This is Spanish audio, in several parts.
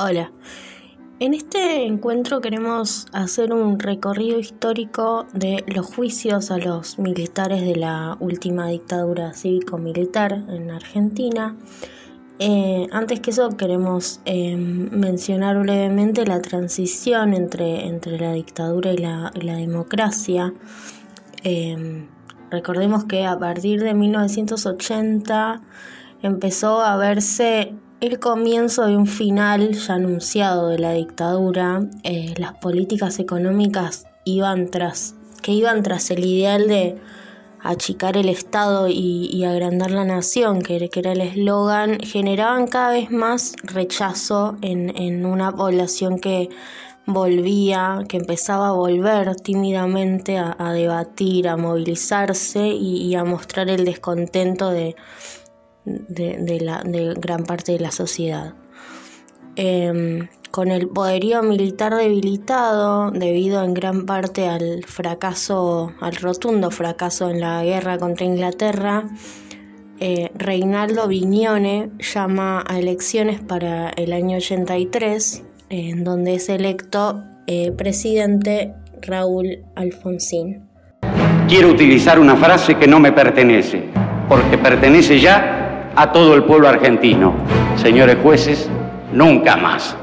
Hola. En este encuentro queremos hacer un recorrido histórico de los juicios a los militares de la última dictadura cívico-militar en Argentina. Eh, antes que eso queremos eh, mencionar brevemente la transición entre, entre la dictadura y la, democracia. Eh, recordemos que a partir de 1980 empezó a verse el comienzo de un final ya anunciado de la dictadura, eh, las políticas económicas iban tras, que iban tras el ideal de achicar el Estado y, agrandar la nación, que, era el eslogan, generaban cada vez más rechazo en, una población que volvía, que empezaba a volver tímidamente a, debatir, a movilizarse y a mostrar el descontento de, de, la, gran parte de la sociedad. Em, con el poderío militar debilitado, debido en gran parte al fracaso, al rotundo fracaso en la guerra contra Inglaterra, eh, Reinaldo Vignone llama a elecciones para el año 83, en donde es electo eh, presidente Raúl Alfonsín. Quiero utilizar una frase que no me pertenece, porque pertenece ya a todo el pueblo argentino. Señores jueces, nunca más.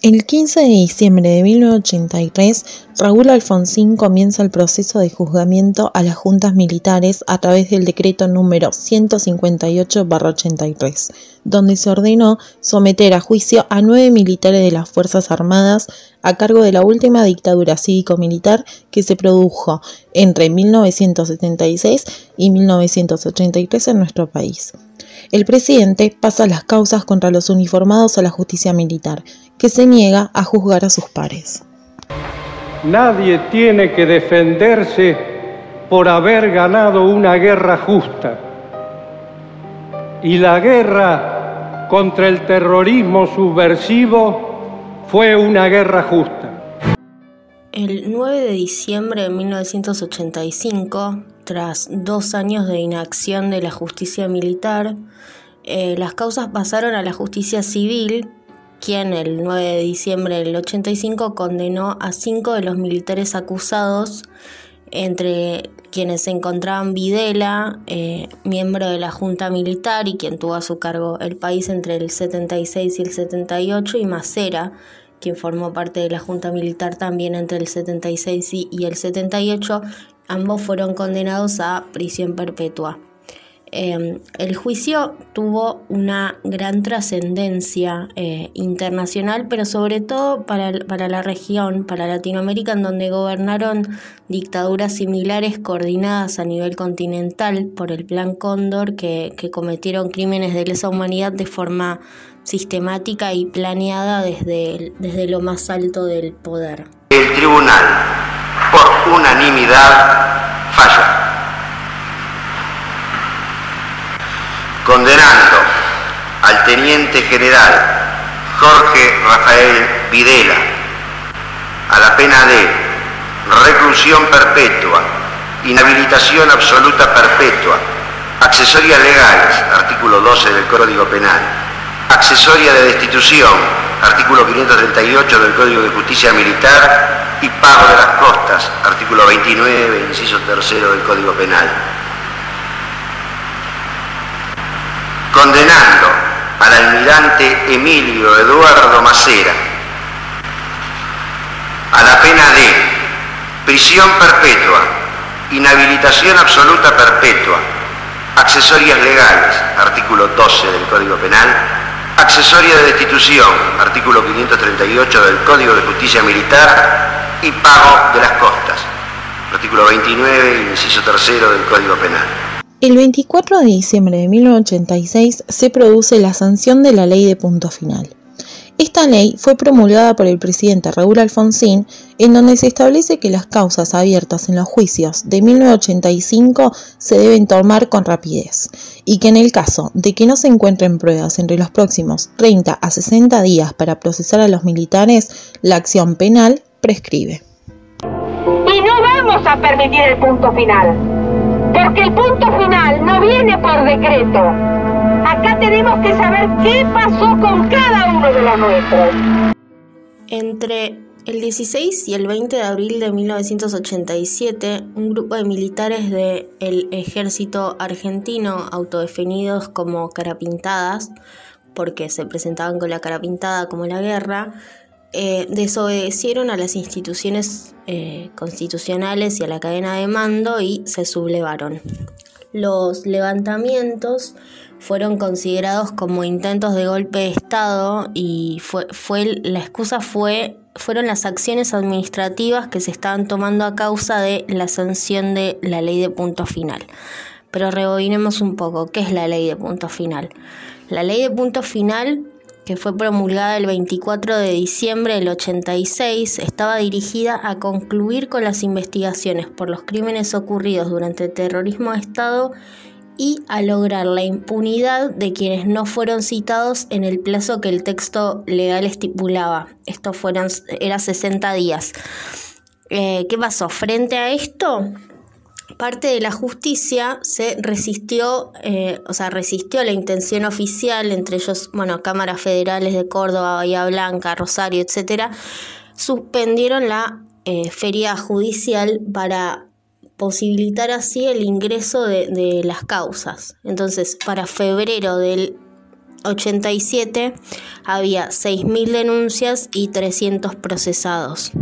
El 15 de diciembre de 1983, Raúl Alfonsín comienza el proceso de juzgamiento a las juntas militares a través del decreto número 158-83, donde se ordenó someter a juicio a nueve militares de las Fuerzas Armadas a cargo de la última dictadura cívico-militar que se produjo entre 1976 y 1983 en nuestro país. El presidente pasa las causas contra los uniformados a la justicia militar, que se niega a juzgar a sus pares. Nadie tiene que defenderse por haber ganado una guerra justa. Y la guerra contra el terrorismo subversivo fue una guerra justa. El 9 de diciembre de 1985, tras dos años de inacción de la justicia militar, eh, las causas pasaron a la justicia civil, quien el 9 de diciembre del 85 condenó a cinco de los militares acusados, entre quienes se encontraban Videla, eh, miembro de la Junta Militar y quien tuvo a su cargo el país entre el 76 y el 78, y Macera, quien formó parte de la Junta Militar también entre el 76 y el 78, ambos fueron condenados a prisión perpetua. Em, el juicio tuvo una gran trascendencia eh, internacional, pero sobre todo para, la región, para Latinoamérica, en donde gobernaron dictaduras similares coordinadas a nivel continental por el Plan Cóndor, que, que cometieron crímenes de lesa humanidad de forma sistemática y planeada desde, desde lo más alto del poder. El tribunal, por unanimidad, Al teniente general Jorge Rafael Videla a la pena de reclusión perpetua, inhabilitación absoluta perpetua, accesorias legales, artículo 12 del Código Penal, accesoria de destitución, artículo 538 del Código de Justicia Militar, y pago de las costas, artículo 29, inciso tercero del Código Penal. Condenando al almirante Emilio Eduardo Macera a la pena de prisión perpetua, inhabilitación absoluta perpetua, accesorias legales, artículo 12 del Código Penal, accesoria de destitución, artículo 538 del Código de Justicia Militar, y pago de las costas, artículo 29, inciso tercero del Código Penal. El 24 de diciembre de 1986 se produce la sanción de la ley de punto final. Esta ley fue promulgada por el presidente Raúl Alfonsín, en donde se establece que las causas abiertas en los juicios de 1985 se deben tomar con rapidez y que en el caso de que no se encuentren pruebas entre los próximos 30 a 60 días para procesar a los militares, la acción penal prescribe. Y no vamos a permitir el punto final, porque el punto final no viene por decreto, Acá tenemos que saber qué pasó con cada uno de los nuestros. Entre el 16 y el 20 de abril de 1987, un grupo de militares del ejército argentino, autodefinidos como carapintadas, porque se presentaban con la cara pintada como la guerra, eh, desobedecieron a las instituciones eh, constitucionales y a la cadena de mando y se sublevaron. Los levantamientos fueron considerados como intentos de golpe de Estado y fue, fue la excusa fue fueron las acciones administrativas que se estaban tomando a causa de la sanción de la ley de punto final. Pero rebobinemos un poco, ¿qué es la ley de punto final? La ley de punto final, que fue promulgada el 24 de diciembre del 86, estaba dirigida a concluir con las investigaciones por los crímenes ocurridos durante el terrorismo de Estado y a lograr la impunidad de quienes no fueron citados en el plazo que el texto legal estipulaba. Esto fueron, era 60 días. Eh, ¿Qué pasó? Frente a esto, parte de la justicia se resistió, eh, o sea, resistió la intención oficial, entre ellos, bueno, cámaras federales de Córdoba, Bahía Blanca, Rosario, etcétera, suspendieron la eh, feria judicial para posibilitar así el ingreso de, las causas. Entonces, para febrero del 87 había 6.000 denuncias y 300 procesados.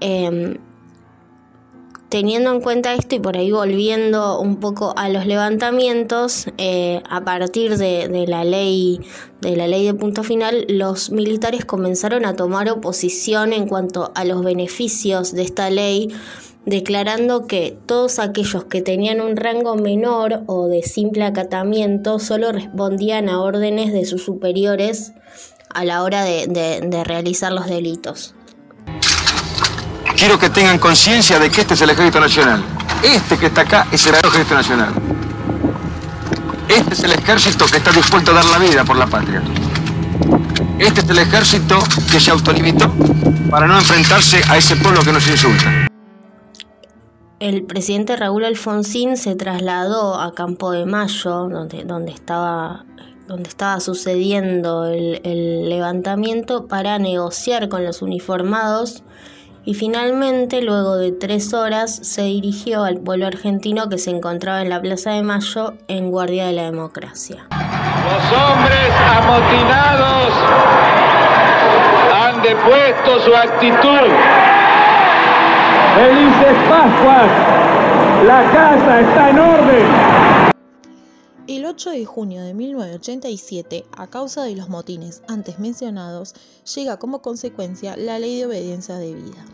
Em, teniendo en cuenta esto y por ahí volviendo un poco a los levantamientos, eh, a partir de, de, la ley de la ley de punto final, los militares comenzaron a tomar oposición en cuanto a los beneficios de esta ley declarando que todos aquellos que tenían un rango menor o de simple acatamiento solo respondían a órdenes de sus superiores a la hora de, realizar los delitos. Quiero que tengan conciencia de que este es el Ejército Nacional. Este que está acá es el Ejército Nacional. Este es el ejército que está dispuesto a dar la vida por la patria. Este es el ejército que se autolimitó para no enfrentarse a ese pueblo que nos insulta el presidente Raúl Alfonsín se trasladó a Campo de Mayo, donde, donde, estaba, donde estaba sucediendo el, el, levantamiento, para negociar con los uniformados y finalmente, luego de tres horas, se dirigió al pueblo argentino que se encontraba en la Plaza de Mayo en guardia de la democracia. Los hombres amotinados han depuesto su actitud Felices Pascuas. La casa está en orden. El 8 de junio de 1987, a causa de los motines antes mencionados, llega como consecuencia la Ley de Obediencia Debida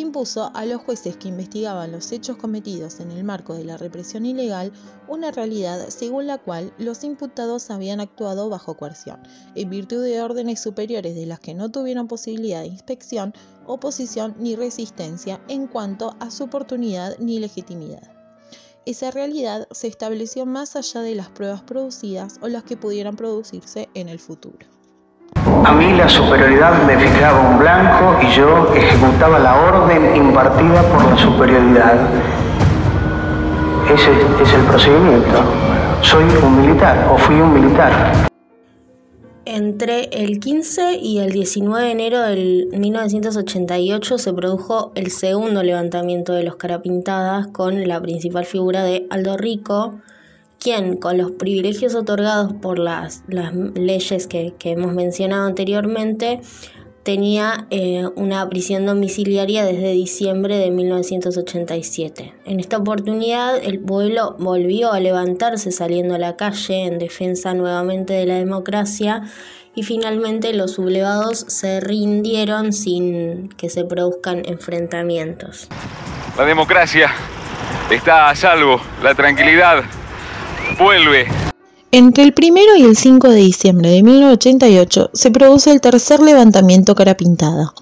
impuso a los jueces que investigaban los hechos cometidos en el marco de la represión ilegal una realidad según la cual los imputados habían actuado bajo coerción, en virtud de órdenes superiores de las que no tuvieron posibilidad de inspección, oposición ni resistencia en cuanto a su oportunidad ni legitimidad. Esa realidad se estableció más allá de las pruebas producidas o las que pudieran producirse en el futuro. A mí la superioridad me fijaba un blanco y yo ejecutaba la orden impartida por la superioridad. Ese es el procedimiento. Soy un militar o fui un militar. Entre el 15 y el 19 de enero del 1988 se produjo el segundo levantamiento de los Carapintadas con la principal figura de Aldo Rico, quien con los privilegios otorgados por las, leyes que, hemos mencionado anteriormente, tenía eh, una prisión domiciliaria desde diciembre de 1987. En esta oportunidad el pueblo volvió a levantarse saliendo a la calle en defensa nuevamente de la democracia y finalmente los sublevados se rindieron sin que se produzcan enfrentamientos. La democracia está a salvo, la tranquilidad vuelve. Entre el 1 y el 5 de diciembre de 1988 se produce el tercer levantamiento cara pintada.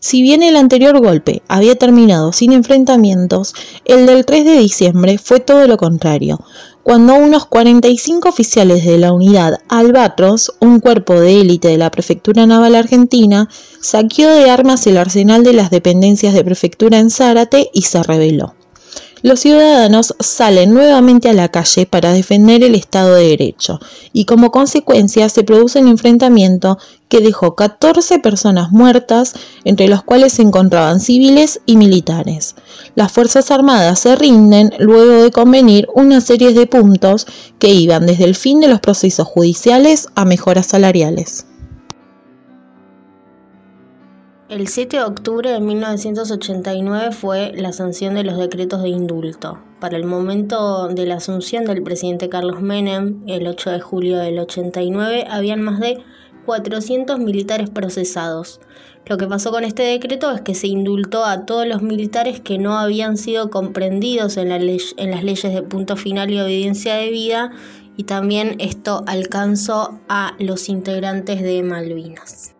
Si bien el anterior golpe había terminado sin enfrentamientos, el del 3 de diciembre fue todo lo contrario, cuando unos 45 oficiales de la unidad Albatros, un cuerpo de élite de la Prefectura Naval Argentina, saqueó de armas el arsenal de las dependencias de prefectura en Zárate y se rebeló. Los ciudadanos salen nuevamente a la calle para defender el Estado de Derecho y como consecuencia se produce un enfrentamiento que dejó 14 personas muertas, entre los cuales se encontraban civiles y militares. Las Fuerzas Armadas se rinden luego de convenir una serie de puntos que iban desde el fin de los procesos judiciales a mejoras salariales. El 7 de octubre de 1989 fue la sanción de los decretos de indulto. Para el momento de la asunción del presidente Carlos Menem, el 8 de julio del 89, habían más de 400 militares procesados. Lo que pasó con este decreto es que se indultó a todos los militares que no habían sido comprendidos en, en las leyes de punto final y obediencia de vida y también esto alcanzó a los integrantes de Malvinas.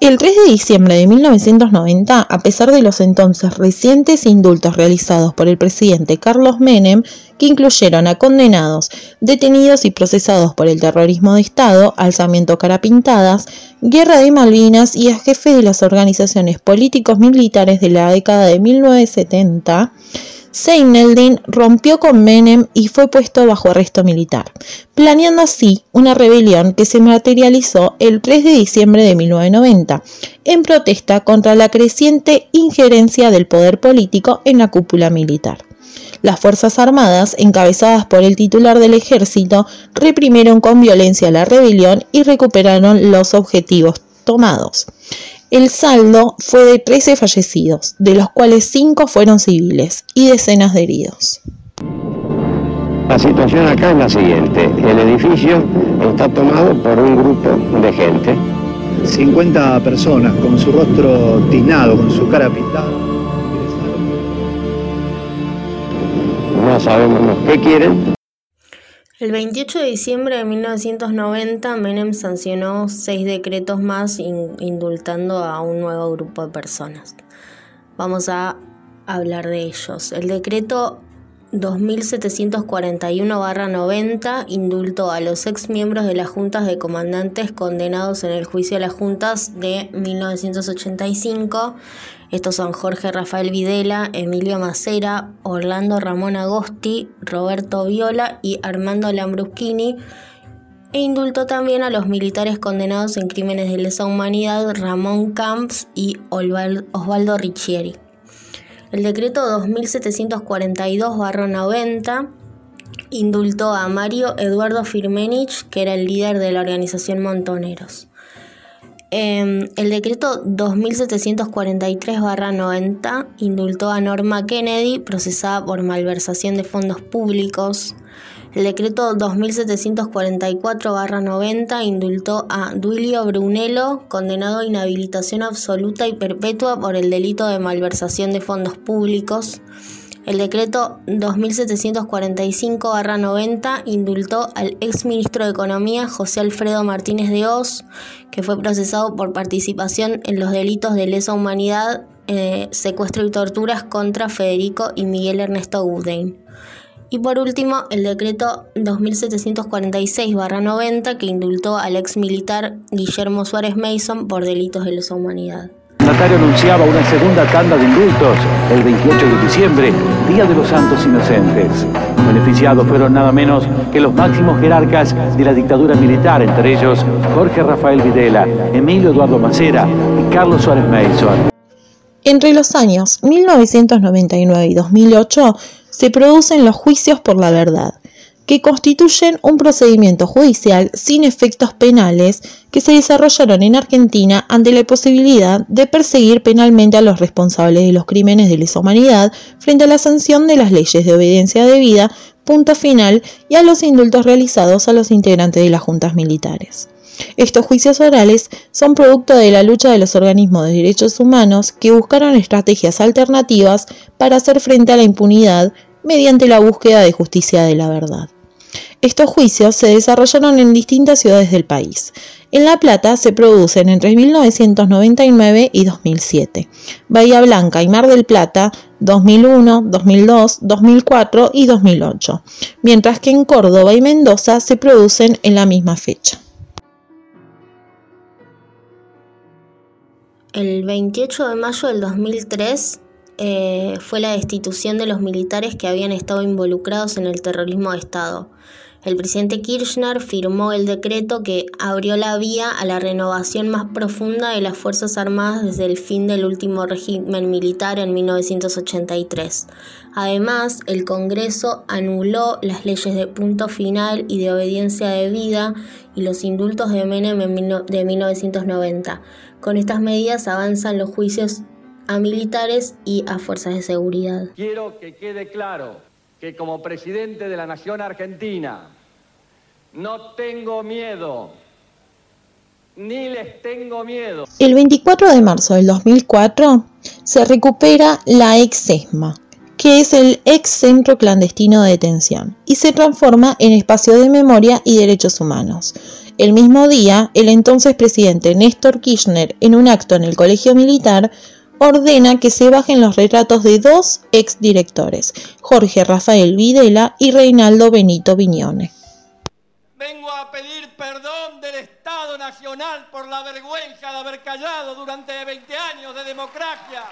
El 3 de diciembre de 1990, a pesar de los entonces recientes indultos realizados por el presidente Carlos Menem, que incluyeron a condenados, detenidos y procesados por el terrorismo de Estado, alzamiento carapintadas, guerra de Malvinas y a jefes de las organizaciones políticos militares de la década de 1970, Seineldin rompió con Menem y fue puesto bajo arresto militar, planeando así una rebelión que se materializó el 3 de diciembre de 1990, en protesta contra la creciente injerencia del poder político en la cúpula militar. Las Fuerzas Armadas, encabezadas por el titular del ejército, reprimieron con violencia la rebelión y recuperaron los objetivos tomados. El saldo fue de 13 fallecidos, de los cuales 5 fueron civiles y decenas de heridos. La situación acá es la siguiente. El edificio está tomado por un grupo de gente. 50 personas con su rostro tiznado, con su cara pintada. No sabemos qué quieren, el 28 de diciembre de 1990, Menem sancionó seis decretos más indultando a un nuevo grupo de personas. Vamos a hablar de ellos. El decreto 2741-90 indultó a los ex miembros de las juntas de comandantes condenados en el juicio de las juntas de 1985 estos son Jorge Rafael Videla, Emilio Macera, Orlando Ramón Agosti, Roberto Viola y Armando Lambruschini. E indultó también a los militares condenados en crímenes de lesa humanidad Ramón Camps y Osvaldo Riccieri. El decreto 2742-90 indultó a Mario Eduardo Firmenich, que era el líder de la organización Montoneros. Em, el decreto 2743-90 indultó a Norma Kennedy, procesada por malversación de fondos públicos. El decreto 2744-90 indultó a Duilio Brunello, condenado a inhabilitación absoluta y perpetua por el delito de malversación de fondos públicos. El decreto 2745-90 indultó al ex ministro de Economía José Alfredo Martínez de Oz, que fue procesado por participación en los delitos de lesa humanidad, eh, secuestro y torturas contra Federico y Miguel Ernesto Gudein. Y por último, el decreto 2746-90 que indultó al ex militar Guillermo Suárez Mason por delitos de lesa humanidad. El mandatario anunciaba una segunda tanda de indultos el 28 de diciembre, Día de los Santos Inocentes. Beneficiados fueron nada menos que los máximos jerarcas de la dictadura militar, entre ellos Jorge Rafael Videla, Emilio Eduardo Macera y Carlos Suárez Mason. Entre los años 1999 y 2008 se producen los juicios por la verdad, que constituyen un procedimiento judicial sin efectos penales que se desarrollaron en Argentina ante la posibilidad de perseguir penalmente a los responsables de los crímenes de lesa humanidad frente a la sanción de las leyes de obediencia debida, punto final, y a los indultos realizados a los integrantes de las juntas militares. Estos juicios orales son producto de la lucha de los organismos de derechos humanos que buscaron estrategias alternativas para hacer frente a la impunidad mediante la búsqueda de justicia de la verdad. Estos juicios se desarrollaron en distintas ciudades del país. En La Plata se producen entre 1999 y 2007. Bahía Blanca y Mar del Plata 2001, 2002, 2004 y 2008, mientras que en Córdoba y Mendoza se producen en la misma fecha. El 28 de mayo del 2003 eh, fue la destitución de los militares que habían estado involucrados en el terrorismo de Estado. El presidente Kirchner firmó el decreto que abrió la vía a la renovación más profunda de las Fuerzas Armadas desde el fin del último régimen militar en 1983. Además, el Congreso anuló las leyes de punto final y de obediencia debida y los indultos de Menem de 1990. Con estas medidas avanzan los juicios a militares y a fuerzas de seguridad. Quiero que quede claro que como presidente de la Nación Argentina no tengo miedo, ni les tengo miedo. El 24 de marzo del 2004 se recupera la ex ESMA, que es el ex centro clandestino de detención, y se transforma en espacio de memoria y derechos humanos. El mismo día, el entonces presidente Néstor Kirchner, en un acto en el Colegio Militar, ordena que se bajen los retratos de dos exdirectores, Jorge Rafael Videla y Reinaldo Benito Viñone. Vengo a pedir perdón del Estado Nacional por la vergüenza de haber callado durante 20 años de democracia.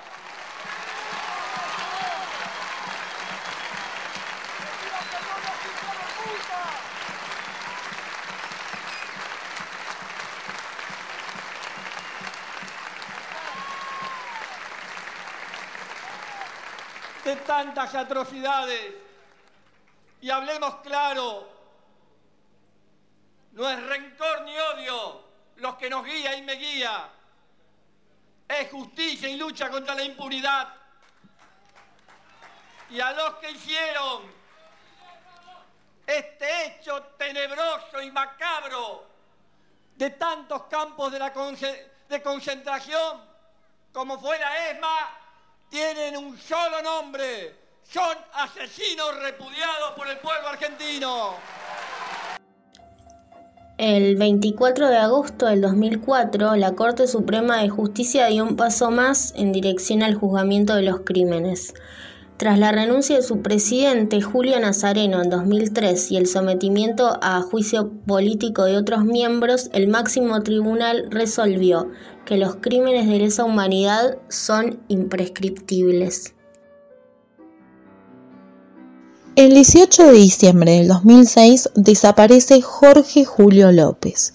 De tantas atrocidades. Y hablemos claro, no es rencor ni odio los que nos guía y me guía, es justicia y lucha contra la impunidad. Y a los que hicieron este hecho tenebroso y macabro de tantos campos de, la de concentración como fue la ESMA, tienen un solo nombre. Son asesinos repudiados por el pueblo argentino. El 24 de agosto del 2004, la Corte Suprema de Justicia dio un paso más en dirección al juzgamiento de los crímenes. Tras la renuncia de su presidente Julio Nazareno en 2003 y el sometimiento a juicio político de otros miembros, el máximo tribunal resolvió que los crímenes de lesa humanidad son imprescriptibles. El 18 de diciembre del 2006 desaparece Jorge Julio López,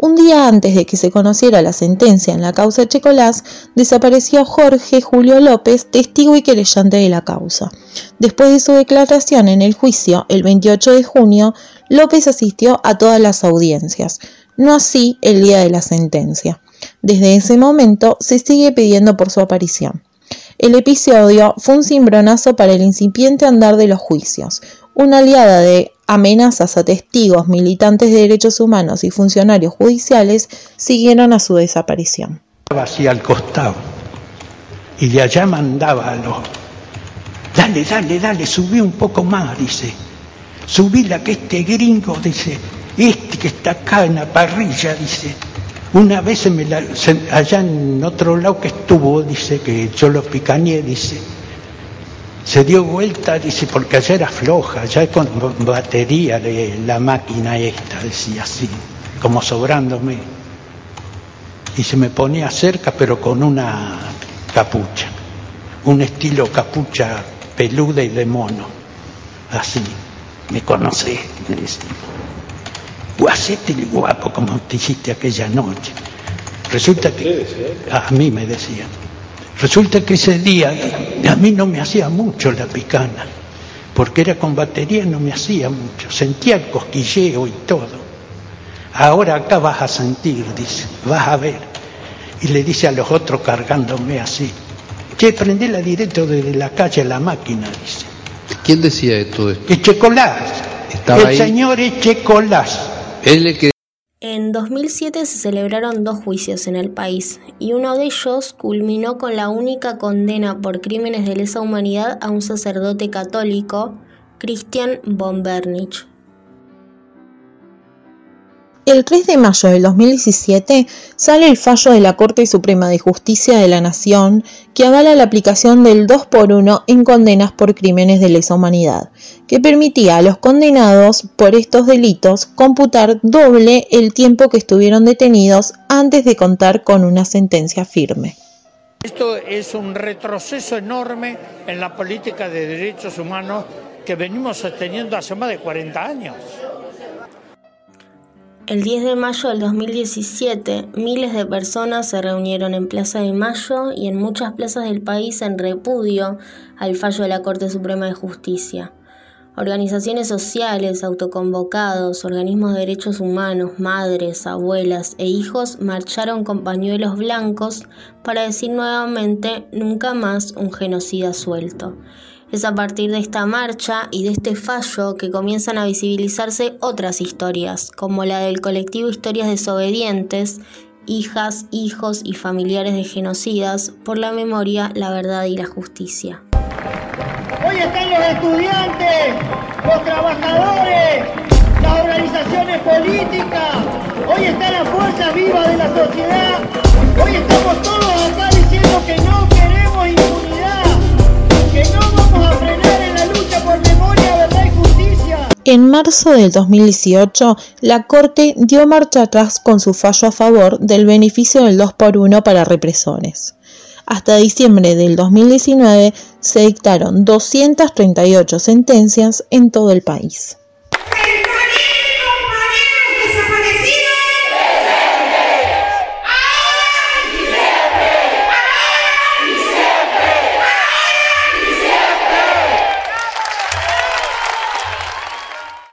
un día antes de que se conociera la sentencia en la causa Checolás, desapareció Jorge Julio López, testigo y querellante de la causa. Después de su declaración en el juicio, el 28 de junio, López asistió a todas las audiencias, no así el día de la sentencia. Desde ese momento se sigue pidiendo por su aparición. El episodio fue un cimbronazo para el incipiente andar de los juicios, una aliada de amenazas a testigos, militantes de derechos humanos y funcionarios judiciales siguieron a su desaparición. Hacia al costado y de allá mandaba a los... Dale, dale, dale, subí un poco más, dice. Subí la que este gringo, dice, este que está acá en la parrilla, dice. Una vez me allá en otro lado que estuvo, dice, que yo lo picañé, dice, se dio vuelta, dice, porque allá era floja, ya con batería de la máquina esta, decía así, como sobrándome. Y se me ponía cerca, pero con una capucha, un estilo capucha peluda y de mono, así. Me conocí, me decía. Guacete guapo como te hiciste aquella noche. Resulta que a mí me decían. Resulta que ese día a mí no me hacía mucho la picana, porque era con batería no me hacía mucho, sentía el cosquilleo y todo. Ahora acá vas a sentir, dice, vas a ver. Y le dice a los otros cargándome así, che, prendela directo desde la calle a la máquina, dice. ¿Quién decía esto? Echecolás. el señor Echecolás. Él que en 2007 se celebraron dos juicios en el país y uno de ellos culminó con la única condena por crímenes de lesa humanidad a un sacerdote católico, Christian von Bernich. El 3 de mayo del 2017 sale el fallo de la Corte Suprema de Justicia de la Nación que avala la aplicación del 2 por 1 en condenas por crímenes de lesa humanidad, que permitía a los condenados por estos delitos computar doble el tiempo que estuvieron detenidos antes de contar con una sentencia firme. Esto es un retroceso enorme en la política de derechos humanos que venimos sosteniendo hace más de 40 años. El 10 de mayo del 2017, miles de personas se reunieron en Plaza de Mayo y en muchas plazas del país en repudio al fallo de la Corte Suprema de Justicia. Organizaciones sociales, autoconvocados, organismos de derechos humanos, madres, abuelas e hijos marcharon con pañuelos blancos para decir nuevamente nunca más un genocida suelto. Es a partir de esta marcha y de este fallo que comienzan a visibilizarse otras historias, como la del colectivo Historias Desobedientes, hijas, hijos y familiares de genocidas, por la memoria, la verdad y la justicia. Hoy están los estudiantes, los trabajadores, las organizaciones políticas, hoy están las fuerzas vivas de la sociedad, En marzo del 2018, la Corte dio marcha atrás con su fallo a favor del beneficio del 2 por 1 para represores. Hasta diciembre del 2019 se dictaron 238 sentencias en todo el país.